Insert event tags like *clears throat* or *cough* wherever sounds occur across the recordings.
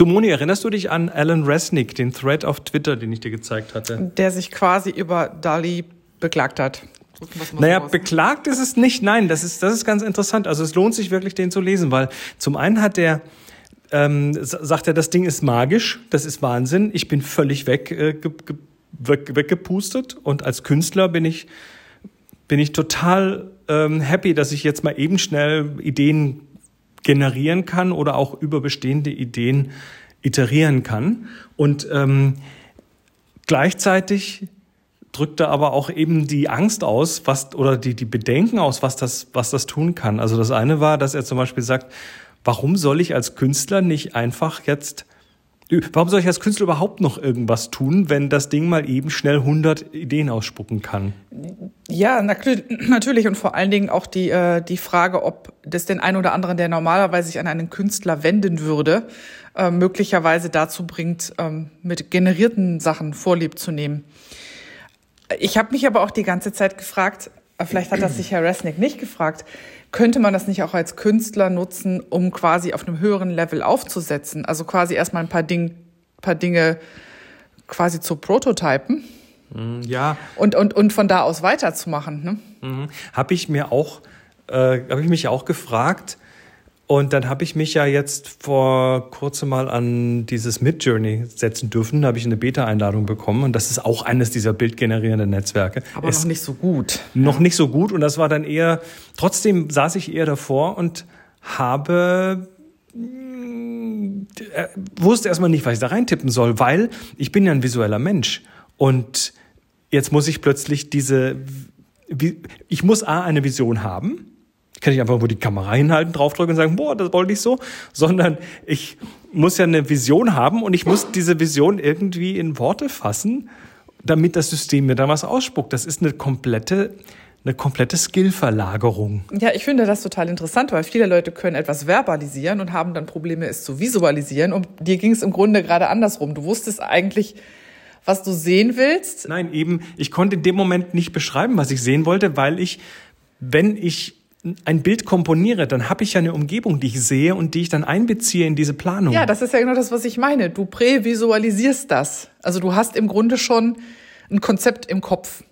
Du, Moni, erinnerst du dich an Alan Resnick, den Thread auf Twitter, den ich dir gezeigt hatte? Der sich quasi über Dali beklagt hat. Naja, beklagt ist es nicht. Nein, das ist, das ist ganz interessant. Also es lohnt sich wirklich, den zu lesen, weil zum einen hat der, ähm, sagt er, das Ding ist magisch, das ist Wahnsinn. Ich bin völlig weg, äh, ge, ge, weg, weggepustet und als Künstler bin ich, bin ich total ähm, happy, dass ich jetzt mal eben schnell Ideen generieren kann oder auch über bestehende Ideen iterieren kann. Und ähm, gleichzeitig drückt er aber auch eben die Angst aus, was oder die, die Bedenken aus, was das, was das tun kann. Also das eine war, dass er zum Beispiel sagt, warum soll ich als Künstler nicht einfach jetzt Warum soll ich als Künstler überhaupt noch irgendwas tun, wenn das Ding mal eben schnell 100 Ideen ausspucken kann? Ja, natürlich und vor allen Dingen auch die, äh, die Frage, ob das den einen oder anderen, der normalerweise sich an einen Künstler wenden würde, äh, möglicherweise dazu bringt, ähm, mit generierten Sachen Vorlieb zu nehmen. Ich habe mich aber auch die ganze Zeit gefragt, vielleicht hat das sich Herr Resnick nicht gefragt, könnte man das nicht auch als Künstler nutzen, um quasi auf einem höheren Level aufzusetzen? Also quasi erstmal ein paar, Ding, paar Dinge quasi zu prototypen. Mhm, ja. Und, und, und von da aus weiterzumachen. Ne? Mhm. Habe ich mir auch, äh, habe ich mich auch gefragt, und dann habe ich mich ja jetzt vor kurzem mal an dieses Midjourney setzen dürfen. Da habe ich eine Beta-Einladung bekommen. Und das ist auch eines dieser bildgenerierenden Netzwerke. Aber es noch nicht so gut. Noch nicht so gut. Und das war dann eher, trotzdem saß ich eher davor und habe äh, wusste erstmal nicht, was ich da reintippen soll, weil ich bin ja ein visueller Mensch. Und jetzt muss ich plötzlich diese, ich muss A, eine Vision haben kann ich einfach wo die Kamera hinhalten, draufdrücken und sagen, boah, das wollte ich so, sondern ich muss ja eine Vision haben und ich muss diese Vision irgendwie in Worte fassen, damit das System mir dann was ausspuckt. Das ist eine komplette eine komplette Skillverlagerung. Ja, ich finde das total interessant, weil viele Leute können etwas verbalisieren und haben dann Probleme, es zu visualisieren. Und dir ging es im Grunde gerade andersrum. Du wusstest eigentlich, was du sehen willst. Nein, eben, ich konnte in dem Moment nicht beschreiben, was ich sehen wollte, weil ich, wenn ich ein Bild komponiere, dann habe ich ja eine Umgebung, die ich sehe und die ich dann einbeziehe in diese Planung. Ja, das ist ja genau das, was ich meine. Du prävisualisierst das. Also du hast im Grunde schon ein Konzept im Kopf.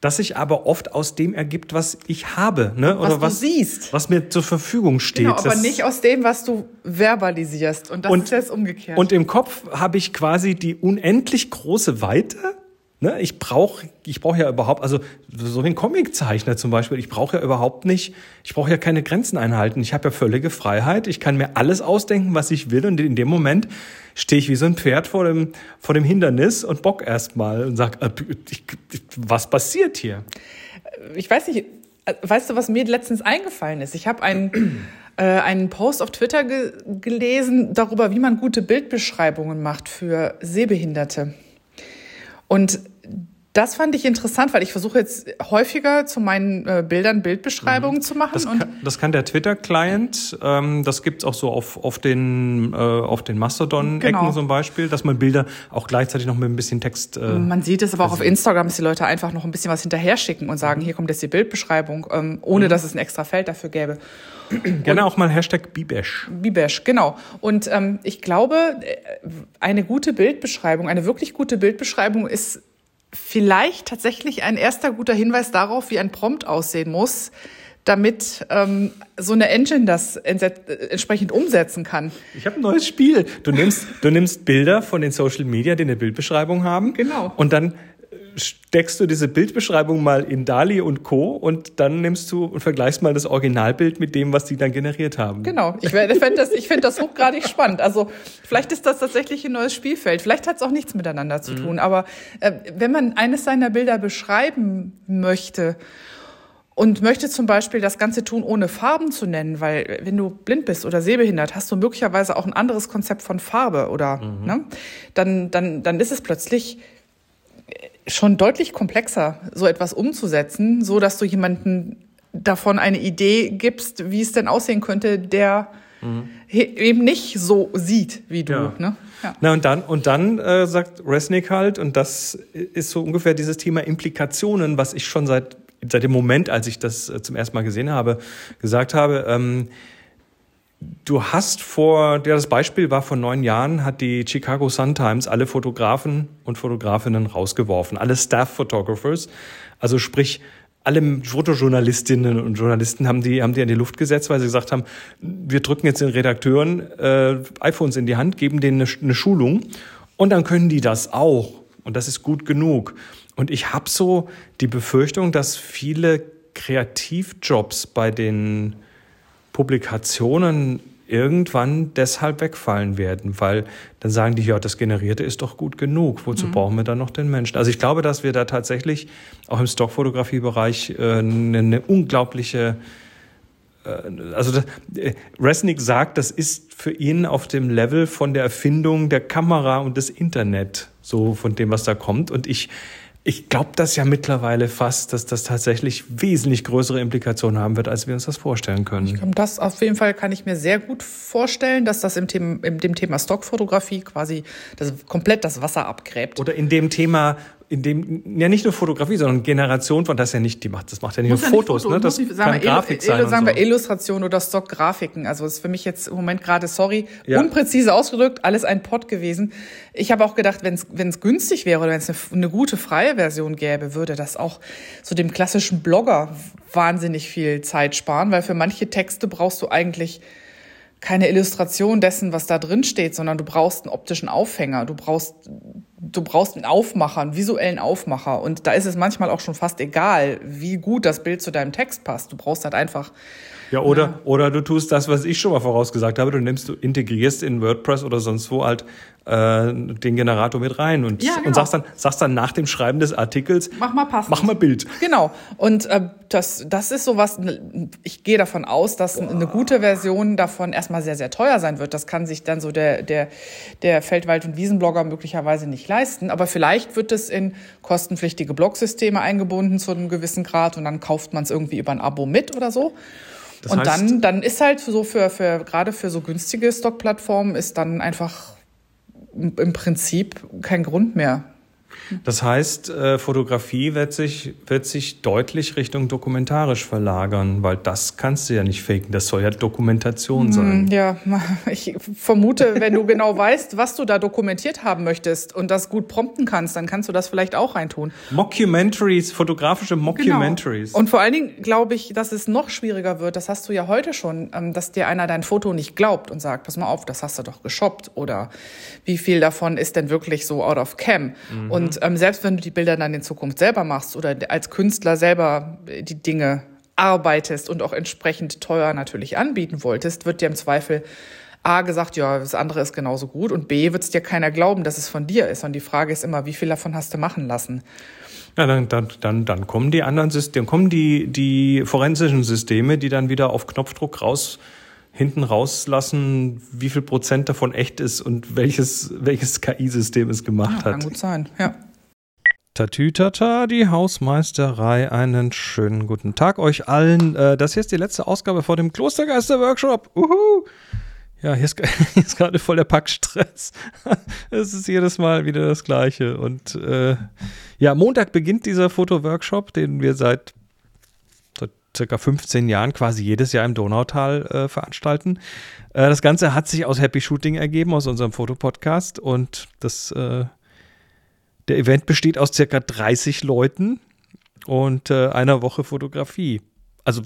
Das sich aber oft aus dem ergibt, was ich habe, ne? Oder was, was du siehst. Was mir zur Verfügung steht. Genau, aber das nicht aus dem, was du verbalisierst. Und das und, ist jetzt umgekehrt. Und im Kopf habe ich quasi die unendlich große Weite Ne, ich brauche ich brauch ja überhaupt, also so wie ein Comiczeichner zum Beispiel, ich brauche ja überhaupt nicht, ich brauche ja keine Grenzen einhalten. Ich habe ja völlige Freiheit. Ich kann mir alles ausdenken, was ich will. Und in dem Moment stehe ich wie so ein Pferd vor dem, vor dem Hindernis und bock erstmal und sag, äh, was passiert hier? Ich weiß nicht, äh, weißt du, was mir letztens eingefallen ist? Ich habe einen, *clears throat* äh, einen Post auf Twitter ge gelesen darüber, wie man gute Bildbeschreibungen macht für Sehbehinderte. Und das fand ich interessant, weil ich versuche jetzt häufiger zu meinen äh, Bildern Bildbeschreibungen mhm. zu machen. Das kann, das kann der Twitter-Client. Ähm, das gibt's auch so auf, auf den, äh, auf den Mastodon-Ecken genau. zum Beispiel, dass man Bilder auch gleichzeitig noch mit ein bisschen Text. Äh, man sieht es aber auch auf Instagram, dass die Leute einfach noch ein bisschen was hinterher schicken und sagen, mhm. hier kommt jetzt die Bildbeschreibung, ähm, ohne mhm. dass es ein extra Feld dafür gäbe. *clears throat* Gerne und, auch mal Hashtag Bibesh. Bibesh, genau. Und ähm, ich glaube, äh, eine gute Bildbeschreibung, eine wirklich gute Bildbeschreibung ist vielleicht tatsächlich ein erster guter Hinweis darauf, wie ein Prompt aussehen muss, damit ähm, so eine Engine das äh, entsprechend umsetzen kann. Ich habe ein neues Spiel. Du nimmst, du nimmst Bilder von den Social Media, die eine Bildbeschreibung haben. Genau. Und dann steckst du diese Bildbeschreibung mal in Dali und Co. und dann nimmst du und vergleichst mal das Originalbild mit dem, was die dann generiert haben. Genau. Ich finde das, ich finde das hochgradig spannend. Also vielleicht ist das tatsächlich ein neues Spielfeld. Vielleicht hat es auch nichts miteinander zu mhm. tun. Aber äh, wenn man eines seiner Bilder beschreiben möchte und möchte zum Beispiel das Ganze tun, ohne Farben zu nennen, weil wenn du blind bist oder sehbehindert, hast du möglicherweise auch ein anderes Konzept von Farbe oder mhm. ne? dann, dann, dann ist es plötzlich schon deutlich komplexer, so etwas umzusetzen, so dass du jemanden davon eine Idee gibst, wie es denn aussehen könnte, der mhm. eben nicht so sieht wie du. Ja. Ne? Ja. Na und dann und dann äh, sagt Resnick halt und das ist so ungefähr dieses Thema Implikationen, was ich schon seit seit dem Moment, als ich das äh, zum ersten Mal gesehen habe, gesagt habe. Ähm, du hast vor, ja, das Beispiel war vor neun Jahren, hat die Chicago Sun-Times alle Fotografen und Fotografinnen rausgeworfen, alle Staff-Photographers, also sprich, alle Fotojournalistinnen und Journalisten haben die, haben die in die Luft gesetzt, weil sie gesagt haben, wir drücken jetzt den Redakteuren äh, iPhones in die Hand, geben denen eine, eine Schulung und dann können die das auch. Und das ist gut genug. Und ich habe so die Befürchtung, dass viele Kreativjobs bei den Publikationen irgendwann deshalb wegfallen werden, weil dann sagen die, ja, das Generierte ist doch gut genug. Wozu mhm. brauchen wir dann noch den Menschen? Also ich glaube, dass wir da tatsächlich auch im Stockfotografiebereich äh, eine, eine unglaubliche äh, also das, äh, Resnick sagt, das ist für ihn auf dem Level von der Erfindung der Kamera und des Internet, so von dem, was da kommt. Und ich ich glaube das ja mittlerweile fast, dass das tatsächlich wesentlich größere Implikationen haben wird, als wir uns das vorstellen können. Ich glaube, das auf jeden Fall kann ich mir sehr gut vorstellen, dass das im Thema, in dem Thema Stockfotografie quasi das, komplett das Wasser abgräbt. Oder in dem Thema in dem ja nicht nur Fotografie, sondern Generation von das ja nicht, die macht, das macht ja nicht muss nur ja Fotos, Foto, ne? Das kann sagen Grafik sein. Sagen so. wir Illustration oder Stockgrafiken. Also ist für mich jetzt im Moment gerade, sorry, ja. unpräzise ausgedrückt, alles ein Pott gewesen. Ich habe auch gedacht, wenn es günstig wäre oder wenn es eine, eine gute freie Version gäbe, würde das auch so dem klassischen Blogger wahnsinnig viel Zeit sparen, weil für manche Texte brauchst du eigentlich keine Illustration dessen, was da drin steht, sondern du brauchst einen optischen Aufhänger, du brauchst, du brauchst einen Aufmacher, einen visuellen Aufmacher. Und da ist es manchmal auch schon fast egal, wie gut das Bild zu deinem Text passt. Du brauchst halt einfach ja, oder, ja. oder du tust das, was ich schon mal vorausgesagt habe, du nimmst, du integrierst in WordPress oder sonst wo halt äh, den Generator mit rein und, ja, genau. und sagst dann, sagst dann nach dem Schreiben des Artikels, mach mal passend. Mach mal Bild. Genau. Und äh, das, das ist sowas, ich gehe davon aus, dass Boah. eine gute Version davon erstmal sehr, sehr teuer sein wird. Das kann sich dann so der, der, der Feldwald- und Wiesenblogger möglicherweise nicht leisten. Aber vielleicht wird es in kostenpflichtige Blogsysteme eingebunden zu einem gewissen Grad und dann kauft man es irgendwie über ein Abo mit oder so. Das und heißt, dann, dann ist halt so für, für gerade für so günstige Stockplattformen ist dann einfach im Prinzip kein Grund mehr, das heißt, äh, Fotografie wird sich, wird sich deutlich Richtung dokumentarisch verlagern, weil das kannst du ja nicht faken. Das soll ja Dokumentation sein. Ja, *laughs* ich vermute, wenn du genau weißt, was du da dokumentiert haben möchtest und das gut prompten kannst, dann kannst du das vielleicht auch reintun. Mockumentaries, fotografische Mockumentaries. Genau. Und vor allen Dingen glaube ich, dass es noch schwieriger wird. Das hast du ja heute schon, ähm, dass dir einer dein Foto nicht glaubt und sagt, pass mal auf, das hast du doch geshoppt oder wie viel davon ist denn wirklich so out of cam? Mhm. Und und ähm, selbst wenn du die Bilder dann in Zukunft selber machst oder als Künstler selber äh, die Dinge arbeitest und auch entsprechend teuer natürlich anbieten wolltest, wird dir im Zweifel A gesagt, ja, das andere ist genauso gut und B wird es dir keiner glauben, dass es von dir ist. Und die Frage ist immer, wie viel davon hast du machen lassen? Ja, dann, dann, dann, dann kommen die anderen Systeme, kommen die, die forensischen Systeme, die dann wieder auf Knopfdruck raus hinten rauslassen, wie viel Prozent davon echt ist und welches, welches KI-System es gemacht ja, hat. Kann gut sein, ja. Tatütata, die Hausmeisterei. Einen schönen guten Tag euch allen. Äh, das hier ist die letzte Ausgabe vor dem Klostergeister-Workshop. Uhu. Ja, hier ist, *laughs* hier ist gerade voll der Packstress. *laughs* es ist jedes Mal wieder das Gleiche. Und äh, ja, Montag beginnt dieser Fotoworkshop, den wir seit circa 15 Jahren quasi jedes Jahr im Donautal äh, veranstalten. Äh, das Ganze hat sich aus Happy Shooting ergeben, aus unserem Fotopodcast. Und das, äh, der Event besteht aus circa 30 Leuten und äh, einer Woche Fotografie. Also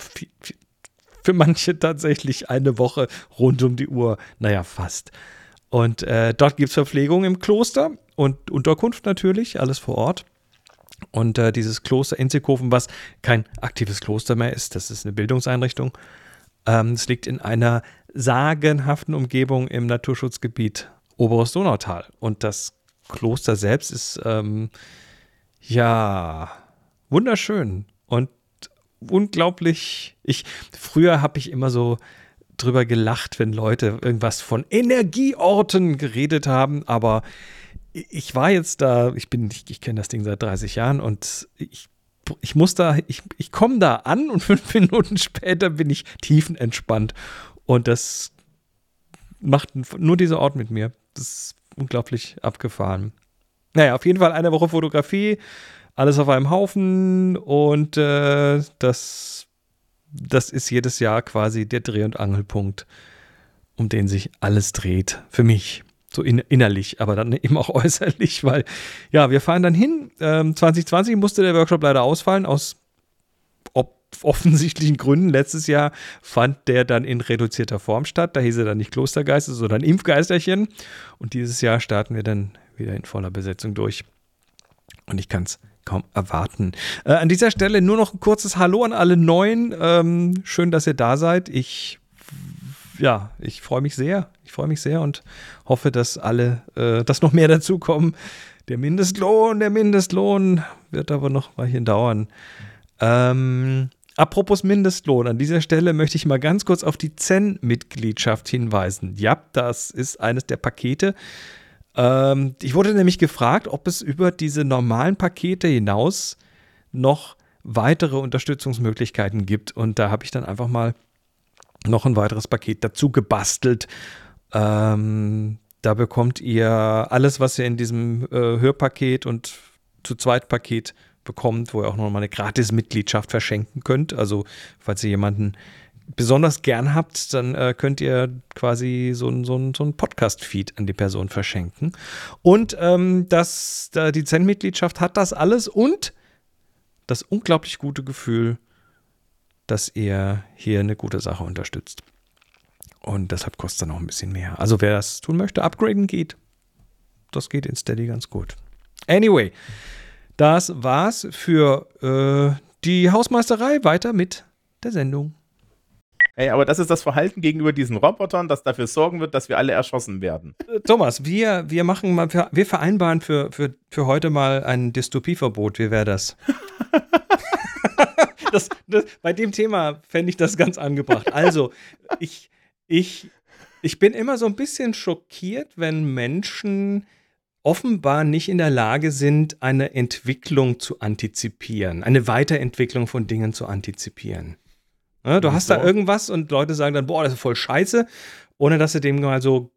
für manche tatsächlich eine Woche rund um die Uhr. Naja, fast. Und äh, dort gibt es Verpflegung im Kloster und Unterkunft natürlich, alles vor Ort. Und äh, dieses Kloster Inzighofen, was kein aktives Kloster mehr ist, das ist eine Bildungseinrichtung. Ähm, es liegt in einer sagenhaften Umgebung im Naturschutzgebiet Oberes Donautal. Und das Kloster selbst ist ähm, ja wunderschön und unglaublich. Ich früher habe ich immer so drüber gelacht, wenn Leute irgendwas von Energieorten geredet haben, aber ich war jetzt da, ich bin, ich, ich kenne das Ding seit 30 Jahren und ich, ich muss da, ich, ich komme da an und *laughs* fünf Minuten später bin ich tiefenentspannt. Und das macht nur dieser Ort mit mir. Das ist unglaublich abgefahren. Naja, auf jeden Fall eine Woche Fotografie, alles auf einem Haufen und äh, das, das ist jedes Jahr quasi der Dreh- und Angelpunkt um den sich alles dreht. Für mich. So in, innerlich, aber dann eben auch *laughs* äußerlich, weil ja, wir fahren dann hin. Ähm, 2020 musste der Workshop leider ausfallen, aus offensichtlichen Gründen. Letztes Jahr fand der dann in reduzierter Form statt. Da hieß er dann nicht Klostergeiste, sondern Impfgeisterchen. Und dieses Jahr starten wir dann wieder in voller Besetzung durch. Und ich kann es kaum erwarten. Äh, an dieser Stelle nur noch ein kurzes Hallo an alle Neuen. Ähm, schön, dass ihr da seid. Ich, ja, ich freue mich sehr. Ich freue mich sehr und hoffe, dass alle, äh, dass noch mehr dazukommen. Der Mindestlohn, der Mindestlohn wird aber noch mal hier dauern. Ähm, apropos Mindestlohn, an dieser Stelle möchte ich mal ganz kurz auf die Zen-Mitgliedschaft hinweisen. Ja, das ist eines der Pakete, ähm, ich wurde nämlich gefragt, ob es über diese normalen Pakete hinaus noch weitere Unterstützungsmöglichkeiten gibt. Und da habe ich dann einfach mal noch ein weiteres Paket dazu gebastelt. Ähm, da bekommt ihr alles, was ihr in diesem äh, Hörpaket und zu zweit Paket bekommt, wo ihr auch noch mal eine Gratis-Mitgliedschaft verschenken könnt. Also, falls ihr jemanden besonders gern habt, dann äh, könnt ihr quasi so ein, so ein, so ein Podcast-Feed an die Person verschenken. Und ähm, das, da die Zen-Mitgliedschaft hat das alles und das unglaublich gute Gefühl, dass ihr hier eine gute Sache unterstützt. Und deshalb kostet dann auch ein bisschen mehr. Also wer das tun möchte, upgraden geht. Das geht in Steady ganz gut. Anyway, das war's für äh, die Hausmeisterei. Weiter mit der Sendung. Hey, aber das ist das Verhalten gegenüber diesen Robotern, das dafür sorgen wird, dass wir alle erschossen werden. Äh, Thomas, wir, wir machen mal, wir vereinbaren für, für, für heute mal ein Dystopieverbot. Wie wäre das? *laughs* das, das? Bei dem Thema fände ich das ganz angebracht. Also, ich, ich, ich bin immer so ein bisschen schockiert, wenn Menschen offenbar nicht in der Lage sind, eine Entwicklung zu antizipieren, eine Weiterentwicklung von Dingen zu antizipieren. Ja, du hast so. da irgendwas und Leute sagen dann, boah, das ist voll scheiße, ohne dass sie dem mal so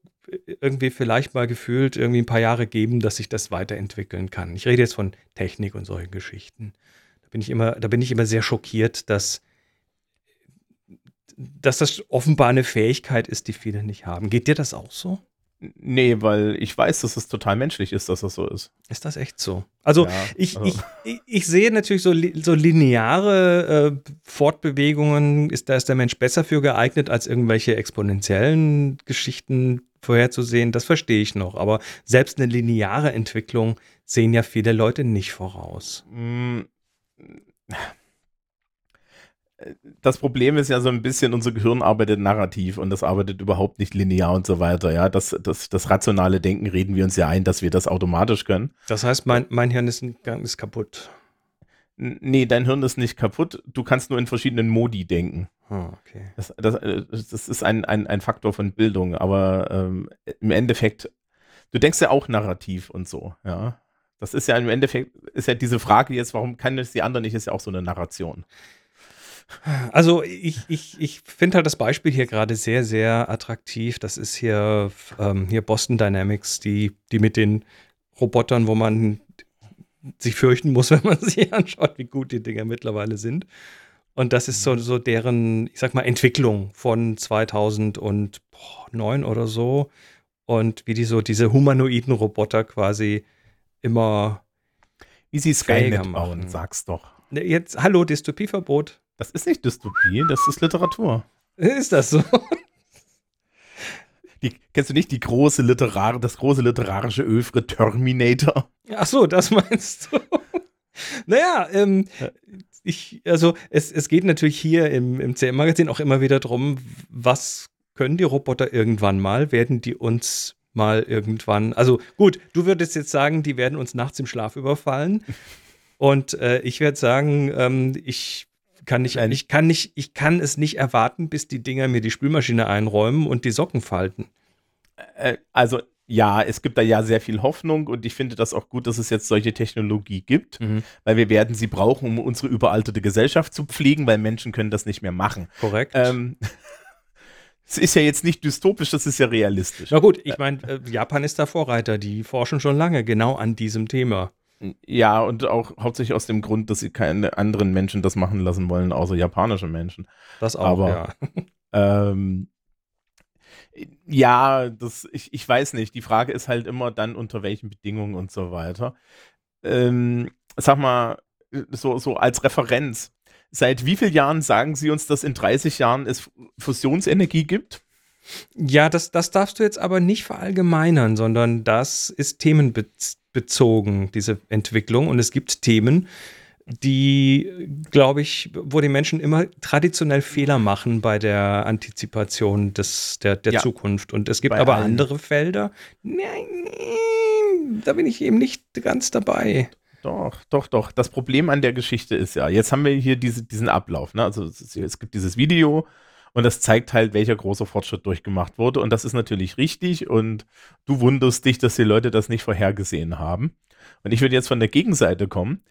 irgendwie vielleicht mal gefühlt irgendwie ein paar Jahre geben, dass sich das weiterentwickeln kann. Ich rede jetzt von Technik und solchen Geschichten. Da bin ich immer, da bin ich immer sehr schockiert, dass, dass das offenbar eine Fähigkeit ist, die viele nicht haben. Geht dir das auch so? Nee, weil ich weiß, dass es total menschlich ist, dass das so ist. Ist das echt so? Also, ja, ich, also. Ich, ich, sehe natürlich so, so lineare äh, Fortbewegungen, ist, da ist der Mensch besser für geeignet, als irgendwelche exponentiellen Geschichten vorherzusehen. Das verstehe ich noch. Aber selbst eine lineare Entwicklung sehen ja viele Leute nicht voraus. Das Problem ist ja so ein bisschen, unser Gehirn arbeitet narrativ und das arbeitet überhaupt nicht linear und so weiter. Ja, das, das, das rationale Denken reden wir uns ja ein, dass wir das automatisch können. Das heißt, mein, mein Hirn ist, ist kaputt. Nee, dein Hirn ist nicht kaputt. Du kannst nur in verschiedenen Modi denken. Oh, okay. Das, das, äh, das ist ein, ein, ein Faktor von Bildung, aber ähm, im Endeffekt, du denkst ja auch narrativ und so, ja. Das ist ja im Endeffekt, ist ja diese Frage jetzt, warum kann es die andere nicht, ist ja auch so eine Narration. Also ich, ich, ich finde halt das Beispiel hier gerade sehr, sehr attraktiv. Das ist hier, ähm, hier Boston Dynamics, die, die mit den Robotern, wo man sich fürchten muss, *laughs* wenn man sich anschaut, wie gut die Dinger mittlerweile sind. Und das ist so, so deren, ich sag mal, Entwicklung von 2009 oder so. Und wie die so diese humanoiden Roboter quasi immer. Wie sie Skynet bauen, sag's doch. Ne, jetzt, hallo, Dystopieverbot. Das ist nicht Dystopie, das ist Literatur. Ist das so? Die, kennst du nicht die große Literar das große literarische Övre Terminator? Ach so, das *laughs* meinst du. naja, ähm, ich, also es, es geht natürlich hier im, im CM-Magazin auch immer wieder darum, was können die Roboter irgendwann mal? Werden die uns mal irgendwann, also gut, du würdest jetzt sagen, die werden uns nachts im Schlaf überfallen. *laughs* Und äh, ich werde sagen, ähm, ich kann nicht, ich kann nicht, ich kann es nicht erwarten, bis die Dinger mir die Spülmaschine einräumen und die Socken falten. Äh, also ja, es gibt da ja sehr viel Hoffnung und ich finde das auch gut, dass es jetzt solche Technologie gibt, mhm. weil wir werden sie brauchen, um unsere überaltete Gesellschaft zu pflegen, weil Menschen können das nicht mehr machen. Korrekt. Ähm, es ist ja jetzt nicht dystopisch, das ist ja realistisch. Na gut, ich meine, äh, Japan ist da Vorreiter, die forschen schon lange genau an diesem Thema. Ja, und auch hauptsächlich aus dem Grund, dass sie keine anderen Menschen das machen lassen wollen, außer japanische Menschen. Das auch, Aber, ja. *laughs* Ähm, Ja, das, ich, ich weiß nicht. Die Frage ist halt immer dann, unter welchen Bedingungen und so weiter. Ähm, sag mal, so, so als Referenz. Seit wie vielen Jahren sagen Sie uns, dass in 30 Jahren es Fusionsenergie gibt? Ja, das, das darfst du jetzt aber nicht verallgemeinern, sondern das ist themenbezogen, diese Entwicklung. Und es gibt Themen, die, glaube ich, wo die Menschen immer traditionell Fehler machen bei der Antizipation des, der, der ja, Zukunft. Und es gibt aber allen. andere Felder, nein, da bin ich eben nicht ganz dabei. Doch, doch, doch. Das Problem an der Geschichte ist ja, jetzt haben wir hier diese, diesen Ablauf. Ne? Also es, es gibt dieses Video und das zeigt halt, welcher große Fortschritt durchgemacht wurde. Und das ist natürlich richtig. Und du wunderst dich, dass die Leute das nicht vorhergesehen haben. Und ich würde jetzt von der Gegenseite kommen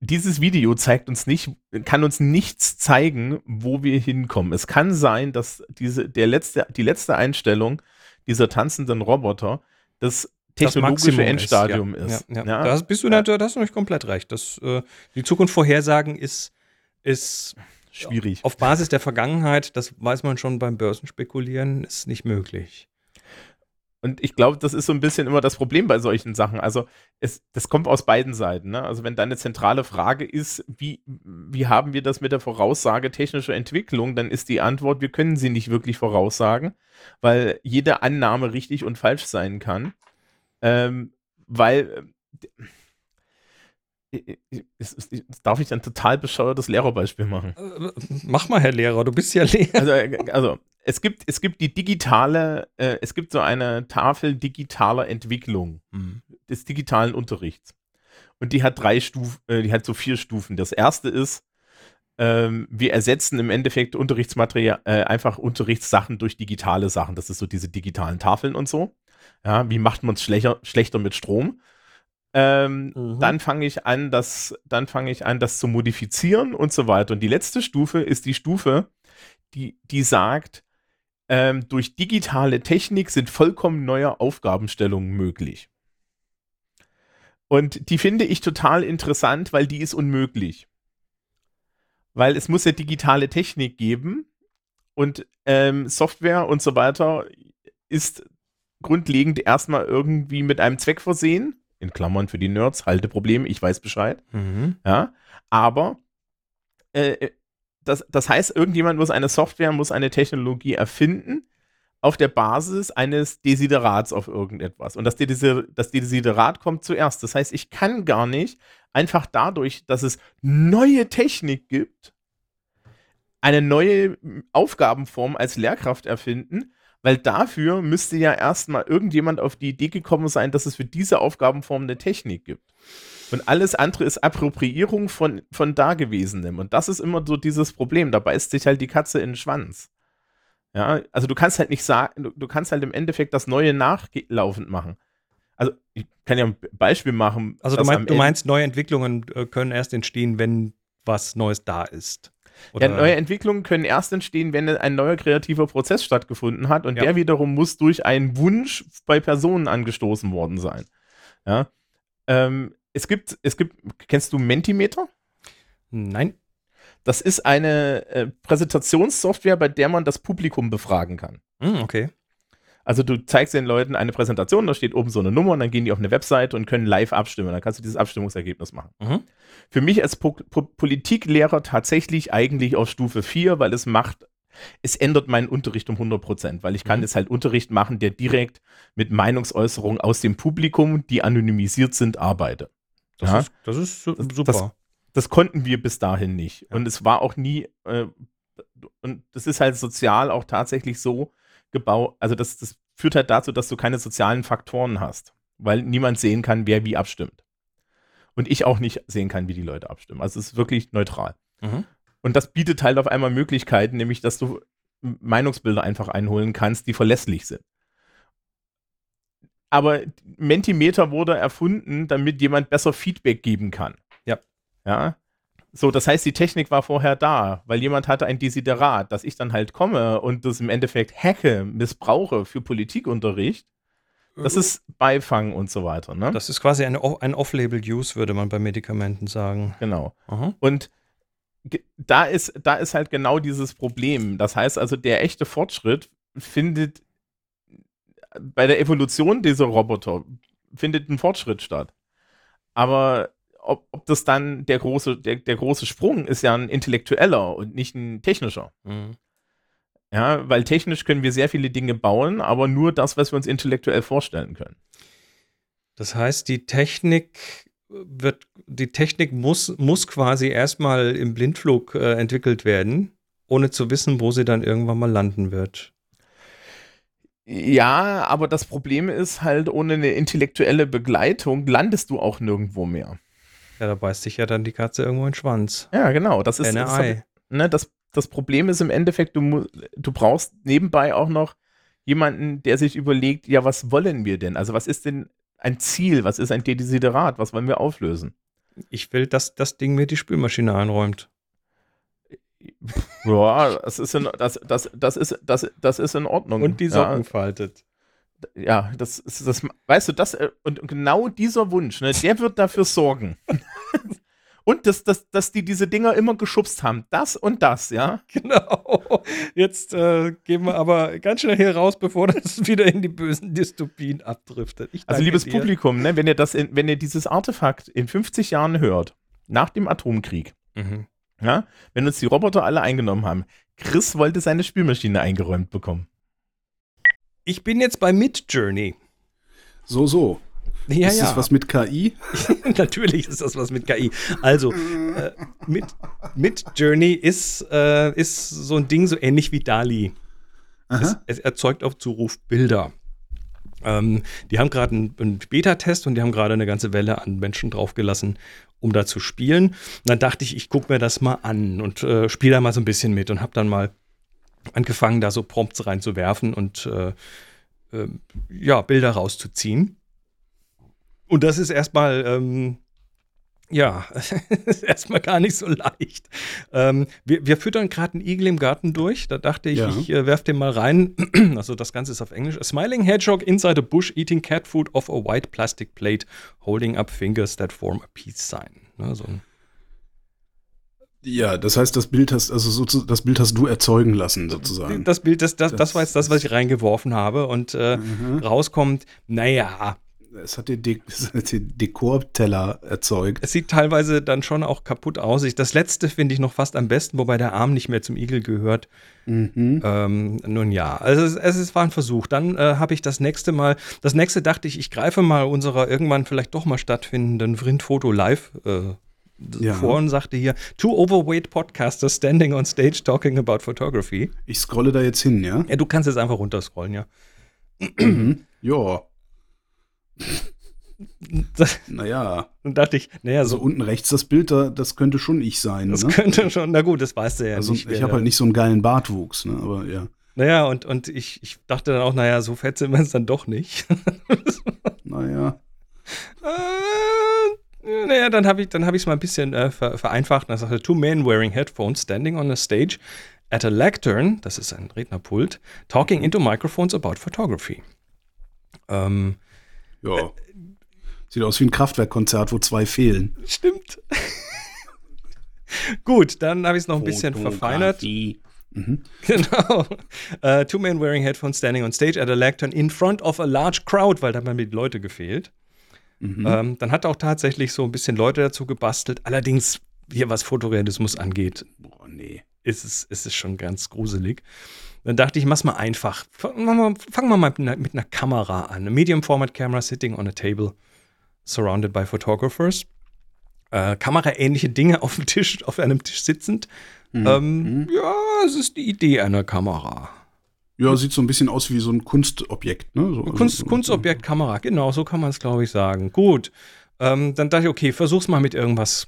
dieses Video zeigt uns nicht, kann uns nichts zeigen, wo wir hinkommen. Es kann sein, dass diese, der letzte, die letzte Einstellung dieser tanzenden Roboter das technologische das Endstadium ist. Ja, ist. Ja, ja. Da bist du natürlich, da hast du nicht komplett recht. Das, äh, die Zukunft vorhersagen ist, ist schwierig. Auf Basis der Vergangenheit, das weiß man schon beim Börsenspekulieren, ist nicht möglich. Und ich glaube, das ist so ein bisschen immer das Problem bei solchen Sachen. Also es, das kommt aus beiden Seiten. Ne? Also wenn deine zentrale Frage ist, wie, wie haben wir das mit der Voraussage technischer Entwicklung, dann ist die Antwort, wir können sie nicht wirklich voraussagen, weil jede Annahme richtig und falsch sein kann. Ähm, weil äh, darf ich ein total bescheuertes Lehrerbeispiel machen? Äh, mach mal, Herr Lehrer, du bist ja Lehrer. Also, äh, also es gibt, es gibt die digitale, äh, es gibt so eine Tafel digitaler Entwicklung mhm. des digitalen Unterrichts. Und die hat drei Stufen, äh, die hat so vier Stufen. Das erste ist, ähm, wir ersetzen im Endeffekt Unterrichtsmaterial, äh, einfach Unterrichtssachen durch digitale Sachen. Das ist so diese digitalen Tafeln und so. Ja, wie macht man es schlechter, schlechter mit Strom? Ähm, mhm. Dann fange ich an, das, dann fange ich an, das zu modifizieren und so weiter. Und die letzte Stufe ist die Stufe, die, die sagt, ähm, durch digitale Technik sind vollkommen neue Aufgabenstellungen möglich. Und die finde ich total interessant, weil die ist unmöglich. Weil es muss ja digitale Technik geben und ähm, Software und so weiter ist grundlegend erstmal irgendwie mit einem Zweck versehen. In Klammern für die Nerds, Halteproblem, ich weiß Bescheid. Mhm. Ja, aber äh, das, das heißt, irgendjemand muss eine Software, muss eine Technologie erfinden auf der Basis eines Desiderats auf irgendetwas. Und das, Desider das Desiderat kommt zuerst. Das heißt, ich kann gar nicht einfach dadurch, dass es neue Technik gibt, eine neue Aufgabenform als Lehrkraft erfinden, weil dafür müsste ja erstmal irgendjemand auf die Idee gekommen sein, dass es für diese Aufgabenform eine Technik gibt. Und alles andere ist Appropriierung von, von Dagewesenem. Und das ist immer so dieses Problem. Da beißt sich halt die Katze in den Schwanz. Ja, also du kannst halt nicht sagen, du, du kannst halt im Endeffekt das Neue nachlaufend machen. Also ich kann ja ein Beispiel machen. Also du, mein, du meinst, neue Entwicklungen äh, können erst entstehen, wenn was Neues da ist. Oder? Ja, neue Entwicklungen können erst entstehen, wenn ein neuer kreativer Prozess stattgefunden hat und ja. der wiederum muss durch einen Wunsch bei Personen angestoßen worden sein. Ja. Ähm, es gibt, es gibt, kennst du Mentimeter? Nein. Das ist eine äh, Präsentationssoftware, bei der man das Publikum befragen kann. Mm, okay. Also du zeigst den Leuten eine Präsentation, da steht oben so eine Nummer und dann gehen die auf eine Webseite und können live abstimmen. Dann kannst du dieses Abstimmungsergebnis machen. Mhm. Für mich als po po Politiklehrer tatsächlich eigentlich auf Stufe 4, weil es macht es ändert meinen Unterricht um 100 Prozent, weil ich kann mhm. jetzt halt Unterricht machen, der direkt mit Meinungsäußerungen aus dem Publikum, die anonymisiert sind, arbeite. Das, ja? ist, das ist super. Das, das, konnten wir bis dahin nicht. Ja. Und es war auch nie, äh, und das ist halt sozial auch tatsächlich so gebaut, also das, das führt halt dazu, dass du keine sozialen Faktoren hast, weil niemand sehen kann, wer wie abstimmt. Und ich auch nicht sehen kann, wie die Leute abstimmen. Also es ist wirklich neutral. Mhm. Und das bietet halt auf einmal Möglichkeiten, nämlich dass du Meinungsbilder einfach einholen kannst, die verlässlich sind. Aber Mentimeter wurde erfunden, damit jemand besser Feedback geben kann. Ja. Ja. So, das heißt, die Technik war vorher da, weil jemand hatte ein Desiderat, dass ich dann halt komme und das im Endeffekt hacke, missbrauche für Politikunterricht. Das ist Beifang und so weiter. Ne? Das ist quasi ein, ein Off-Label-Use, würde man bei Medikamenten sagen. Genau. Aha. Und da ist, da ist halt genau dieses Problem. Das heißt also, der echte Fortschritt findet bei der Evolution dieser Roboter findet ein Fortschritt statt. Aber ob, ob das dann der große, der, der große Sprung ist ja ein intellektueller und nicht ein technischer. Mhm. Ja, weil technisch können wir sehr viele Dinge bauen, aber nur das, was wir uns intellektuell vorstellen können. Das heißt, die Technik wird, die Technik muss, muss quasi erstmal im Blindflug äh, entwickelt werden, ohne zu wissen, wo sie dann irgendwann mal landen wird. Ja, aber das Problem ist halt, ohne eine intellektuelle Begleitung landest du auch nirgendwo mehr. Ja, da beißt sich ja dann die Katze irgendwo in den Schwanz. Ja, genau. Das ist, das, NRI. ne, das, das Problem ist im Endeffekt, du, du brauchst nebenbei auch noch jemanden, der sich überlegt, ja, was wollen wir denn? Also was ist denn ein Ziel? Was ist ein Desiderat? Was wollen wir auflösen? Ich will, dass das Ding mir die Spülmaschine einräumt. Ja, das ist in, das, das, das ist, das, das ist in Ordnung. Und die Socken faltet. Ja, das ist das, weißt du, das, äh, und genau dieser Wunsch, ne, der wird dafür sorgen. *laughs* und dass, dass, dass die diese Dinger immer geschubst haben. Das und das, ja. Genau. Jetzt äh, gehen wir aber ganz schnell hier raus, bevor das *laughs* wieder in die bösen Dystopien abdriftet. Ich Also liebes dir. Publikum, ne, wenn ihr das, in, wenn ihr dieses Artefakt in 50 Jahren hört, nach dem Atomkrieg, Mhm. ja, wenn uns die Roboter alle eingenommen haben, Chris wollte seine Spülmaschine eingeräumt bekommen. Ich bin jetzt bei Midjourney. So, so. Ja, ist ja. das was mit KI? *laughs* Natürlich ist das was mit KI. Also, äh, mit, mit Journey ist, äh, ist so ein Ding so ähnlich wie DALI. Es, es erzeugt auf Zuruf Bilder. Ähm, die haben gerade einen, einen Beta-Test und die haben gerade eine ganze Welle an Menschen draufgelassen, um da zu spielen. Und dann dachte ich, ich gucke mir das mal an und äh, spiele da mal so ein bisschen mit und habe dann mal angefangen, da so Prompts reinzuwerfen und äh, äh, ja, Bilder rauszuziehen. Und das ist erstmal, ähm, ja, *laughs* ist erstmal gar nicht so leicht. Ähm, wir, wir füttern gerade einen Igel im Garten durch. Da dachte ich, Ja. ich äh, werf den mal rein. *clears throat* Also das Ganze ist auf Englisch. A smiling hedgehog inside a bush eating cat food off a white plastic plate, holding up fingers that form a peace sign. Ne, so ein Ja, das heißt, das Bild hast, also so, das Bild hast du erzeugen lassen, sozusagen. das Bild, das, das, das, Das- war jetzt das, was ich reingeworfen habe. Und äh, Mhm. rauskommt, naja, Es hat den, De den Dekorteller erzeugt. es sieht teilweise dann schon auch kaputt aus. Ich, das letzte finde ich noch fast am besten, wobei der Arm nicht mehr zum Igel gehört. Mhm. Ähm, nun ja, also es, es war ein Versuch. Dann äh, habe ich das nächste Mal, das nächste dachte ich, ich greife mal unserer irgendwann vielleicht doch mal stattfindenden Vrindfoto live äh, Ja. vor und sagte hier, two overweight podcasters standing on stage talking about photography. Ich scrolle da jetzt hin, ja? Ja, du kannst jetzt einfach runterscrollen, ja. Mhm. Ja, Das, naja. dann dachte ich, naja, Also so, unten rechts das Bild, da, das könnte schon ich sein. das ne? könnte schon, na gut, das weißt du ja Also nicht. ich habe halt nicht so einen geilen Bartwuchs, ne? aber ja. Naja, und, und ich, ich dachte dann auch, naja, so fett sind wir es dann doch nicht. *laughs* Naja. Äh, naja, dann habe ich es hab mal ein bisschen äh, ver vereinfacht. Und dann sagte, two men wearing headphones standing on a stage at a lectern, das ist ein Rednerpult, talking into microphones about photography. Ähm, Ja. Sieht aus wie ein Kraftwerkkonzert, wo zwei fehlen. stimmt. *laughs* Gut, dann habe ich es noch ein bisschen verfeinert. Mhm. Genau. Äh, two men wearing headphones standing on stage at a lectern in front of a large crowd, weil da haben mir die Leute gefehlt. Mhm. Ähm, dann hat auch tatsächlich so ein bisschen Leute dazu gebastelt. Allerdings, hier was Fotorealismus angeht, Boah, nee. ist es, ist es schon ganz gruselig. Dann dachte ich, mach's mal einfach. Fangen wir mal, mit einer, Kamera an. Eine Medium Format Camera sitting on a table, surrounded by photographers. Äh, Kameraähnliche Dinge *laughs* auf dem Tisch, auf einem Tisch sitzend. Mhm. Ähm, ja, es ist die Idee einer Kamera. Ja, sieht so ein bisschen aus wie so ein Kunstobjekt, ne? So, Kunst, also, Kunstobjekt, Kamera, genau, so kann man es, glaube ich, sagen. Gut. Ähm, dann dachte ich, okay, versuch's mal mit irgendwas,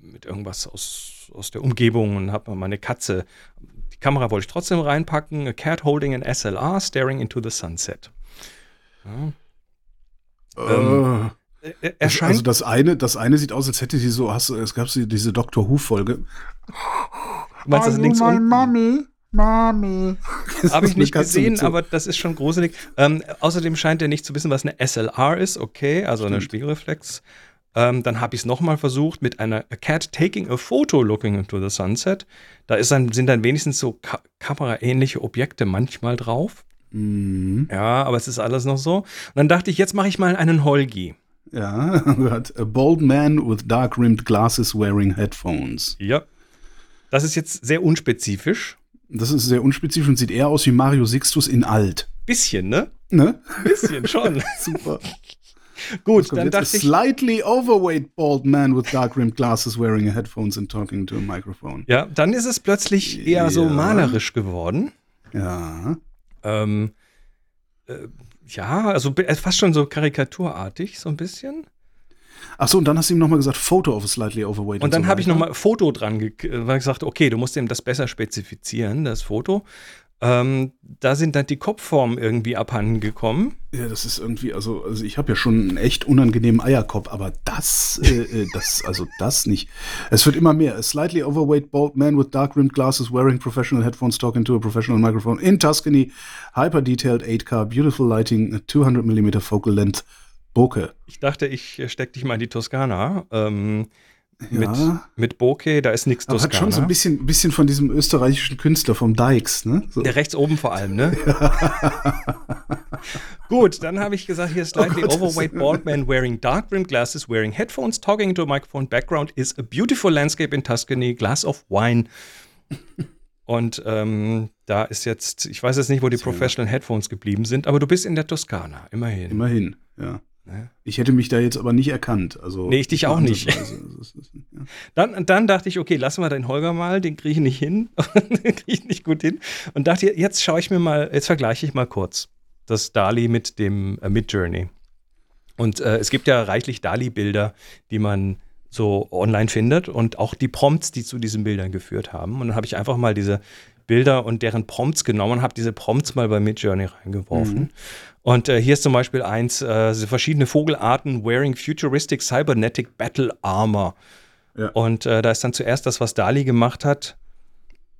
mit irgendwas aus, aus der Umgebung und hab mal meine Katze. Die Kamera wollte ich trotzdem reinpacken. A cat holding an SLR, staring into the sunset. Ja. Äh, er das, scheint, also das eine, das eine sieht aus, als hätte sie so, hast du, es gab sie diese Doctor Who-Folge. du meinst das links unten? Mami, Mami. Habe ich nicht gesehen, aber das ist schon gruselig. Ähm, außerdem scheint er nicht zu wissen, was eine SLR ist, okay, also eine Spiegelreflex. Ähm, dann habe ich es nochmal versucht mit einer a Cat taking a photo looking into the sunset. Da ist dann, sind dann wenigstens so Ka kameraähnliche Objekte manchmal drauf. Mhm. Ja, aber es ist alles noch so. Und dann dachte ich, jetzt mache ich mal einen Holgi. Ja, *laughs* hat a bold man with dark rimmed glasses wearing headphones. Ja. Das ist jetzt sehr unspezifisch. Das ist sehr unspezifisch und sieht eher aus wie Mario Sixtus in alt. Bisschen, ne? Ne? *laughs* Bisschen schon. *laughs* Super. Gut, dann jetzt a dachte ich, slightly overweight bald man with dark rimmed glasses wearing headphones and talking to a microphone. ja, dann ist es plötzlich eher so Ja. malerisch geworden. Ja. Ähm, äh, ja, also äh, fast schon so karikaturartig, so ein bisschen. Ach so, und dann hast du ihm nochmal gesagt, Photo of a slightly overweight. Und dann so habe ich nochmal Foto dran, ge- weil ich sagte, okay, du musst ihm das besser spezifizieren, das Foto. Ähm, da sind dann die Kopfformen irgendwie abhanden gekommen. Ja, das ist irgendwie, also, also ich habe ja schon einen echt unangenehmen Eierkopf, aber das, äh, äh, das, also das nicht. Es wird immer mehr. A slightly overweight bald man with dark rimmed glasses wearing professional headphones talking to a professional microphone in Tuscany, hyper detailed 8K, beautiful lighting, a 200 mm focal length Bokeh. Ich dachte, ich äh, steck dich mal in die Toskana. Ähm, mit, Ja. mit Bokeh, da ist nichts Aber hat Toskana. schon so ein bisschen, bisschen von diesem österreichischen Künstler vom Dykes, ne? So. Der rechts oben vor allem, ne? *laughs* Gut, dann habe ich gesagt, hier slightly Oh Gott, overweight bald man wearing dark rimmed glasses, wearing headphones, talking into a microphone. Background is a beautiful landscape in Tuscany, glass of wine. Und ähm, da ist jetzt, ich weiß jetzt nicht, wo die Professional Headphones geblieben sind, aber du bist in der Toskana, immerhin. Immerhin, ja. Ich hätte mich da jetzt aber nicht erkannt. Also, Nee, ich dich auch nicht. ja. Dann, dann dachte ich, okay, lassen wir den Holger mal, den kriege ich nicht hin, *laughs* den kriege ich nicht gut hin. Und dachte, jetzt schaue ich mir mal, jetzt vergleiche ich mal kurz das Dali mit dem äh, Midjourney. Und äh, es gibt ja reichlich Dali-Bilder, die man so online findet und auch die Prompts, die zu diesen Bildern geführt haben. Und dann habe ich einfach mal diese Bilder und deren Prompts genommen und habe diese Prompts mal bei Midjourney reingeworfen. Und äh, hier ist zum Beispiel eins, äh, verschiedene Vogelarten wearing futuristic cybernetic battle armor. Ja. Und äh, da ist dann zuerst das, was Dali gemacht hat,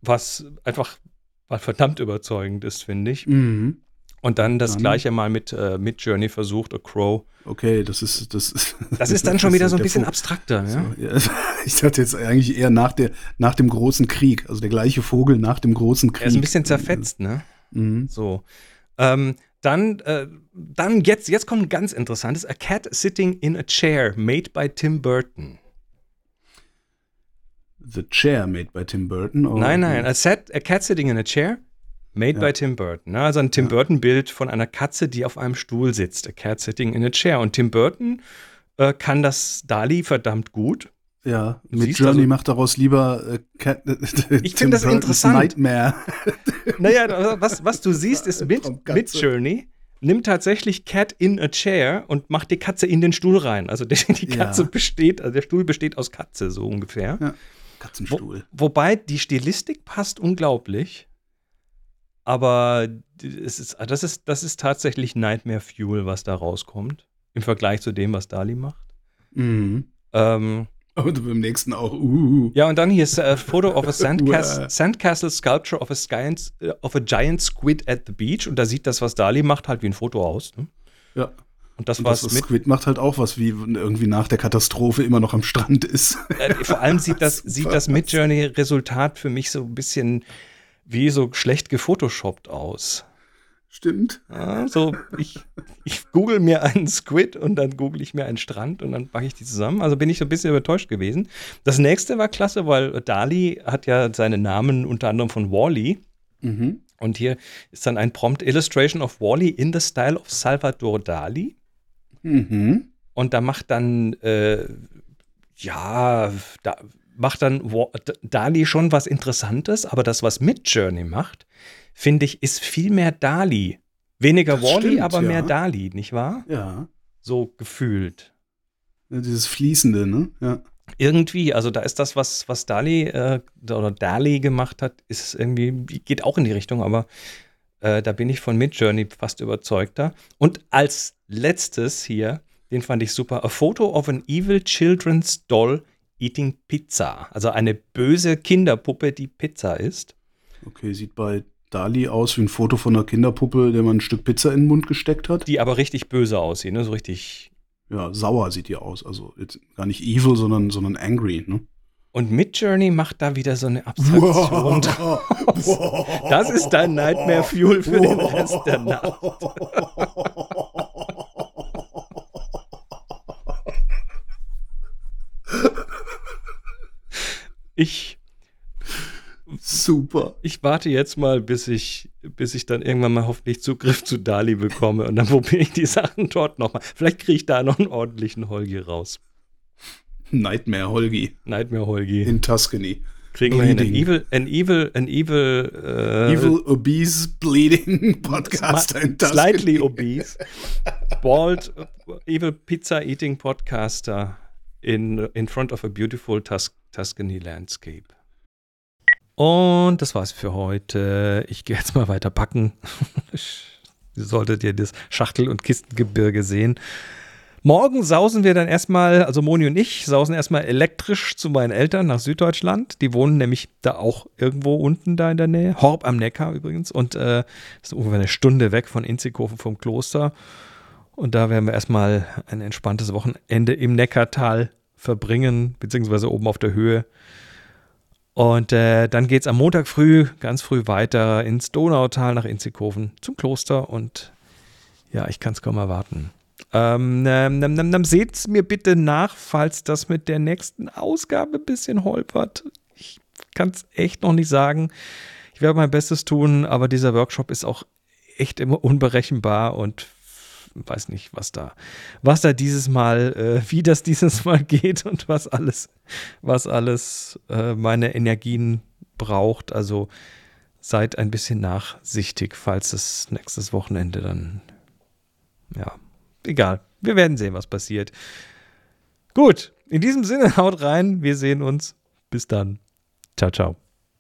was einfach verdammt überzeugend ist, finde ich. Mhm. Und dann das Dann- gleiche mal mit äh, Midjourney versucht, A Crow. Okay, das ist, das ist. *laughs* Das ist dann schon wieder so ein bisschen Vo- abstrakter. Ja? So, ja. *laughs* Ich dachte jetzt eigentlich eher nach, der, nach dem großen Krieg. Also der gleiche Vogel nach dem großen Krieg. Er ist ein bisschen zerfetzt, ne? Mhm. So. Ähm, dann, äh, dann jetzt, jetzt kommt ein ganz interessantes. A cat sitting in a chair made by Tim Burton. The Chair made by Tim Burton. Nein, nein, a, set, a cat sitting in a chair made Ja. by Tim Burton. Ne? Also ein Tim Ja. Burton-Bild von einer Katze, die auf einem Stuhl sitzt. A cat sitting in a chair. Und Tim Burton äh, kann das Dali verdammt gut. Ja, mit siehst Journey also- macht daraus lieber äh, Cat, *laughs* Ich finde das interessant. Nightmare. *laughs* Naja, was, was du siehst, ist *laughs* mit, mit Journey nimmt tatsächlich Cat in a chair und macht die Katze in den Stuhl rein. Also die, die Ja. Katze besteht, also der Stuhl besteht aus Katze, so ungefähr. Ja. Katzenstuhl. Wobei die Stilistik passt unglaublich. Aber es ist, das, ist, das ist tatsächlich Nightmare Fuel, was da rauskommt. Im Vergleich zu dem, was Dali macht. Mhm. Ähm, Und beim nächsten auch. Uh. ja, und dann hier ist a photo of a *laughs* sandcastle, sandcastle sculpture of a, giant, äh, of a giant squid at the beach. Und da sieht das, was Dali macht, halt wie ein Foto aus. Ne? Ja. Und das Und das, mit. Squid macht halt auch was, wie irgendwie nach der Katastrophe immer noch am Strand ist. Äh, vor allem sieht *laughs* das, sieht das Midjourney-Resultat für mich so ein bisschen wie so schlecht gefotoshoppt aus. Stimmt. Ja, so, ich, ich google mir einen Squid und dann google ich mir einen Strand und dann packe ich die zusammen. Also bin ich so ein bisschen übertäuscht gewesen. Das nächste war klasse, weil Dali hat ja seine Namen unter anderem von Wally. Mhm. Und hier ist dann ein Prompt Illustration of Wally in the style of Salvador Dali. Mhm. Und da macht dann, äh, ja, da macht dann Dali schon was Interessantes, aber das, was Midjourney macht, finde ich, ist viel mehr Dali. Weniger Das Wally, stimmt, aber ja. mehr Dali, nicht wahr? Ja. So gefühlt. Ja, Dieses Fließende, ne? Ja. Irgendwie, also da ist das, was, was Dali äh, oder Dali gemacht hat, ist irgendwie, geht auch in die Richtung, aber äh, da bin ich von Midjourney fast überzeugter. Und als letztes hier, den fand ich super, a photo of an evil children's doll eating pizza. Also eine böse Kinderpuppe, die Pizza isst. Okay, sieht bei Dali aus wie ein Foto von einer Kinderpuppe, der man ein Stück Pizza in den Mund gesteckt hat. Die aber richtig böse aussieht, ne? So richtig. Ja, sauer sieht die aus. Also jetzt gar nicht evil, sondern, sondern angry, ne? Und Midjourney macht da wieder so eine Abstraktion draus. *laughs* Das ist dein Nightmare Fuel für den Rest der Nacht. *laughs* Ich, Super. ich warte jetzt mal, bis ich, bis ich dann irgendwann mal hoffentlich Zugriff zu Dali bekomme und dann *laughs* probiere ich die Sachen dort nochmal. Vielleicht kriege ich da noch einen ordentlichen Holgi raus. Nightmare Holgi Nightmare Holgi. in Tuscany. Kriegen wir hin. Ein Bleeding. Evil, ein Evil, ein Evil, äh, Evil, obese, bleeding *laughs* Podcaster in Tuscany. slightly obese, bald, evil pizza eating podcaster in, in front of a beautiful Tus Tuscany landscape. Und das war's für heute. Ich gehe jetzt mal weiter packen. *laughs* Solltet ihr das Schachtel- und Kistengebirge sehen. Morgen sausen wir dann erstmal, also Moni und ich, sausen erstmal elektrisch zu meinen Eltern nach Süddeutschland. Die wohnen nämlich da auch irgendwo unten da in der Nähe. Horb am Neckar übrigens. Und äh, ist ungefähr eine Stunde weg von Inzighofen vom Kloster. Und da werden wir erstmal ein entspanntes Wochenende im Neckartal verbringen, beziehungsweise oben auf der Höhe. Und äh, dann geht es am Montag früh, ganz früh weiter ins Donautal nach Inzighofen zum Kloster. Und ja, ich kann es kaum erwarten. Ähm, ähm, ähm, seht mir bitte nach, falls das mit der nächsten Ausgabe ein bisschen holpert. Ich kann es echt noch nicht sagen. Ich werde mein Bestes tun, aber dieser Workshop ist auch echt immer unberechenbar und weiß nicht, was da, was da dieses Mal, äh, wie das dieses Mal geht und was alles, was alles äh, meine Energien braucht. Also seid ein bisschen nachsichtig, falls es nächstes Wochenende dann, ja, egal. Wir werden sehen, was passiert. Gut, in diesem Sinne, haut rein. Wir sehen uns. Bis dann. Ciao, ciao.